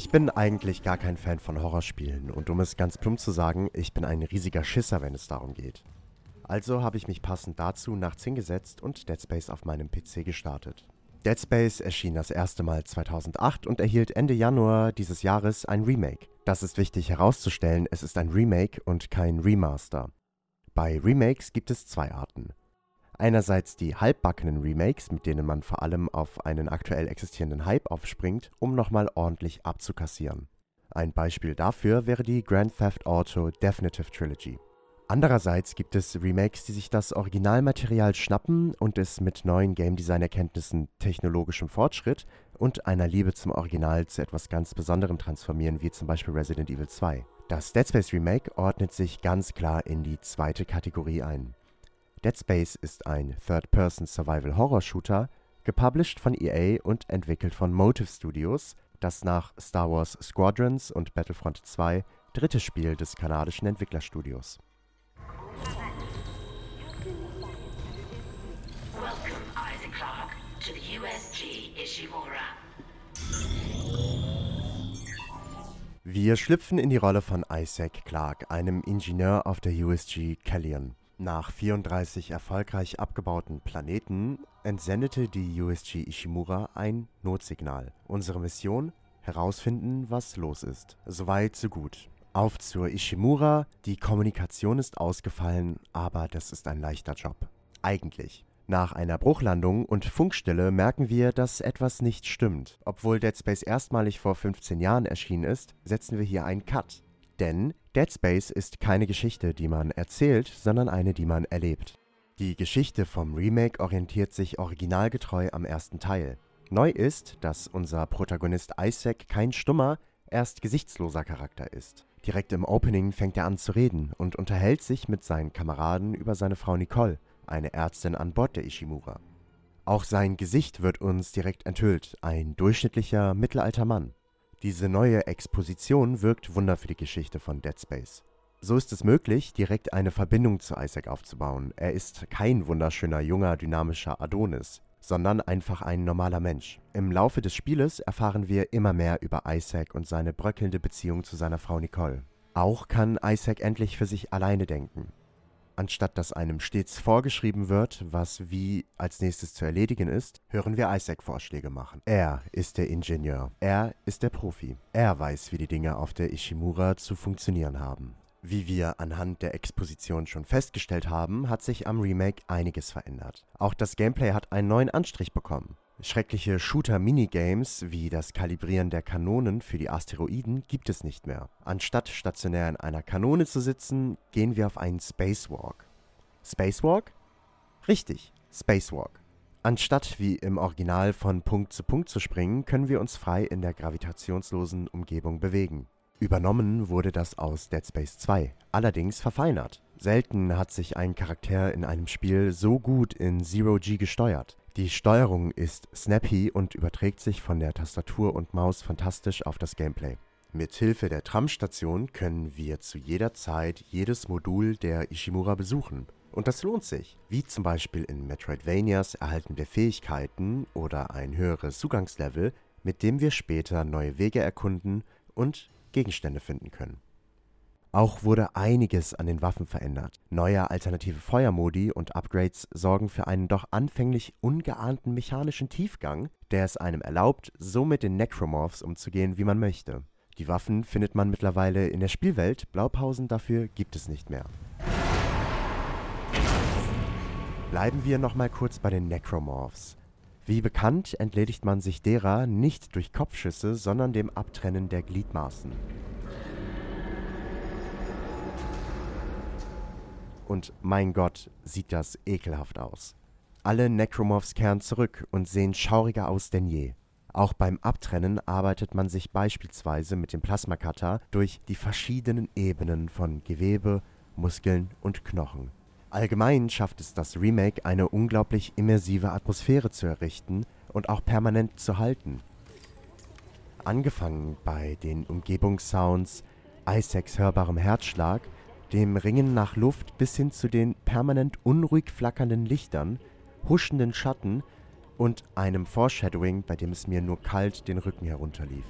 Ich bin eigentlich gar kein Fan von Horrorspielen und um es ganz plump zu sagen, ich bin ein riesiger Schisser, wenn es darum geht. Also habe ich mich passend dazu nachts hingesetzt und Dead Space auf meinem PC gestartet. Dead Space erschien das erste Mal 2008 und erhielt Ende Januar dieses Jahres ein Remake. Das ist wichtig herauszustellen, es ist ein Remake und kein Remaster. Bei Remakes gibt es zwei Arten. Einerseits die halbbackenen Remakes, mit denen man vor allem auf einen aktuell existierenden Hype aufspringt, um nochmal ordentlich abzukassieren. Ein Beispiel dafür wäre die Grand Theft Auto Definitive Trilogy. Andererseits gibt es Remakes, die sich das Originalmaterial schnappen und es mit neuen Game Design Erkenntnissen, technologischem Fortschritt und einer Liebe zum Original zu etwas ganz Besonderem transformieren, wie zum Beispiel Resident Evil 2. Das Dead Space Remake ordnet sich ganz klar in die zweite Kategorie ein. Dead Space ist ein Third-Person-Survival-Horror-Shooter, gepublished von EA und entwickelt von Motive Studios, das nach Star Wars Squadrons und Battlefront 2 dritte Spiel des kanadischen Entwicklerstudios. Wir schlüpfen in die Rolle von Isaac Clarke, einem Ingenieur auf der USG Callion. Nach 34 erfolgreich abgebauten Planeten entsendete die USG Ishimura ein Notsignal. Unsere Mission? Herausfinden, was los ist. Soweit, so gut. Auf zur Ishimura. Die Kommunikation ist ausgefallen, aber das ist ein leichter Job. Eigentlich. Nach einer Bruchlandung und Funkstille merken wir, dass etwas nicht stimmt. Obwohl Dead Space erstmalig vor 15 Jahren erschienen ist, setzen wir hier einen Cut. Denn Dead Space ist keine Geschichte, die man erzählt, sondern eine, die man erlebt. Die Geschichte vom Remake orientiert sich originalgetreu am ersten Teil. Neu ist, dass unser Protagonist Isaac kein stummer, erst gesichtsloser Charakter ist. Direkt im Opening fängt er an zu reden und unterhält sich mit seinen Kameraden über seine Frau Nicole eine Ärztin an Bord der Ishimura. Auch sein Gesicht wird uns direkt enthüllt, ein durchschnittlicher mittelalter Mann. Diese neue Exposition wirkt Wunder für die Geschichte von Dead Space. So ist es möglich, direkt eine Verbindung zu Isaac aufzubauen. Er ist kein wunderschöner, junger, dynamischer Adonis, sondern einfach ein normaler Mensch. Im Laufe des Spieles erfahren wir immer mehr über Isaac und seine bröckelnde Beziehung zu seiner Frau Nicole. Auch kann Isaac endlich für sich alleine denken. Anstatt dass einem stets vorgeschrieben wird, was wie als nächstes zu erledigen ist, hören wir Isaac Vorschläge machen. Er ist der Ingenieur. Er ist der Profi. Er weiß, wie die Dinge auf der Ishimura zu funktionieren haben. Wie wir anhand der Exposition schon festgestellt haben, hat sich am Remake einiges verändert. Auch das Gameplay hat einen neuen Anstrich bekommen. Schreckliche Shooter-Minigames wie das Kalibrieren der Kanonen für die Asteroiden gibt es nicht mehr. Anstatt stationär in einer Kanone zu sitzen, gehen wir auf einen Spacewalk. Spacewalk? Richtig, Spacewalk. Anstatt wie im Original von Punkt zu Punkt zu springen, können wir uns frei in der gravitationslosen Umgebung bewegen. Übernommen wurde das aus Dead Space 2, allerdings verfeinert. Selten hat sich ein Charakter in einem Spiel so gut in Zero G gesteuert. Die Steuerung ist snappy und überträgt sich von der Tastatur und Maus fantastisch auf das Gameplay. Mit Hilfe der Tramstation können wir zu jeder Zeit jedes Modul der Ishimura besuchen. Und das lohnt sich. Wie zum Beispiel in Metroidvanias erhalten wir Fähigkeiten oder ein höheres Zugangslevel, mit dem wir später neue Wege erkunden und Gegenstände finden können. Auch wurde einiges an den Waffen verändert. Neue alternative Feuermodi und Upgrades sorgen für einen doch anfänglich ungeahnten mechanischen Tiefgang, der es einem erlaubt, so mit den Necromorphs umzugehen, wie man möchte. Die Waffen findet man mittlerweile in der Spielwelt, Blaupausen dafür gibt es nicht mehr. Bleiben wir nochmal kurz bei den Necromorphs. Wie bekannt entledigt man sich derer nicht durch Kopfschüsse, sondern dem Abtrennen der Gliedmaßen. Und mein Gott, sieht das ekelhaft aus. Alle Necromorphs kehren zurück und sehen schauriger aus denn je. Auch beim Abtrennen arbeitet man sich beispielsweise mit dem Plasma-Cutter durch die verschiedenen Ebenen von Gewebe, Muskeln und Knochen. Allgemein schafft es das Remake, eine unglaublich immersive Atmosphäre zu errichten und auch permanent zu halten. Angefangen bei den Umgebungssounds, Isaacs hörbarem Herzschlag dem Ringen nach Luft bis hin zu den permanent unruhig flackernden Lichtern, huschenden Schatten und einem Foreshadowing, bei dem es mir nur kalt den Rücken herunterlief.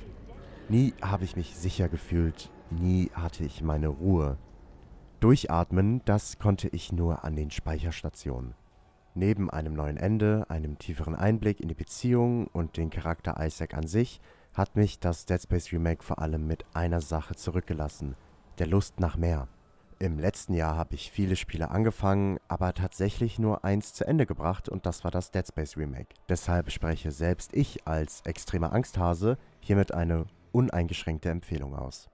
Nie habe ich mich sicher gefühlt, nie hatte ich meine Ruhe. Durchatmen, das konnte ich nur an den Speicherstationen. Neben einem neuen Ende, einem tieferen Einblick in die Beziehung und den Charakter Isaac an sich, hat mich das Dead Space Remake vor allem mit einer Sache zurückgelassen, der Lust nach mehr. Im letzten Jahr habe ich viele Spiele angefangen, aber tatsächlich nur eins zu Ende gebracht und das war das Dead Space Remake. Deshalb spreche selbst ich als extremer Angsthase hiermit eine uneingeschränkte Empfehlung aus.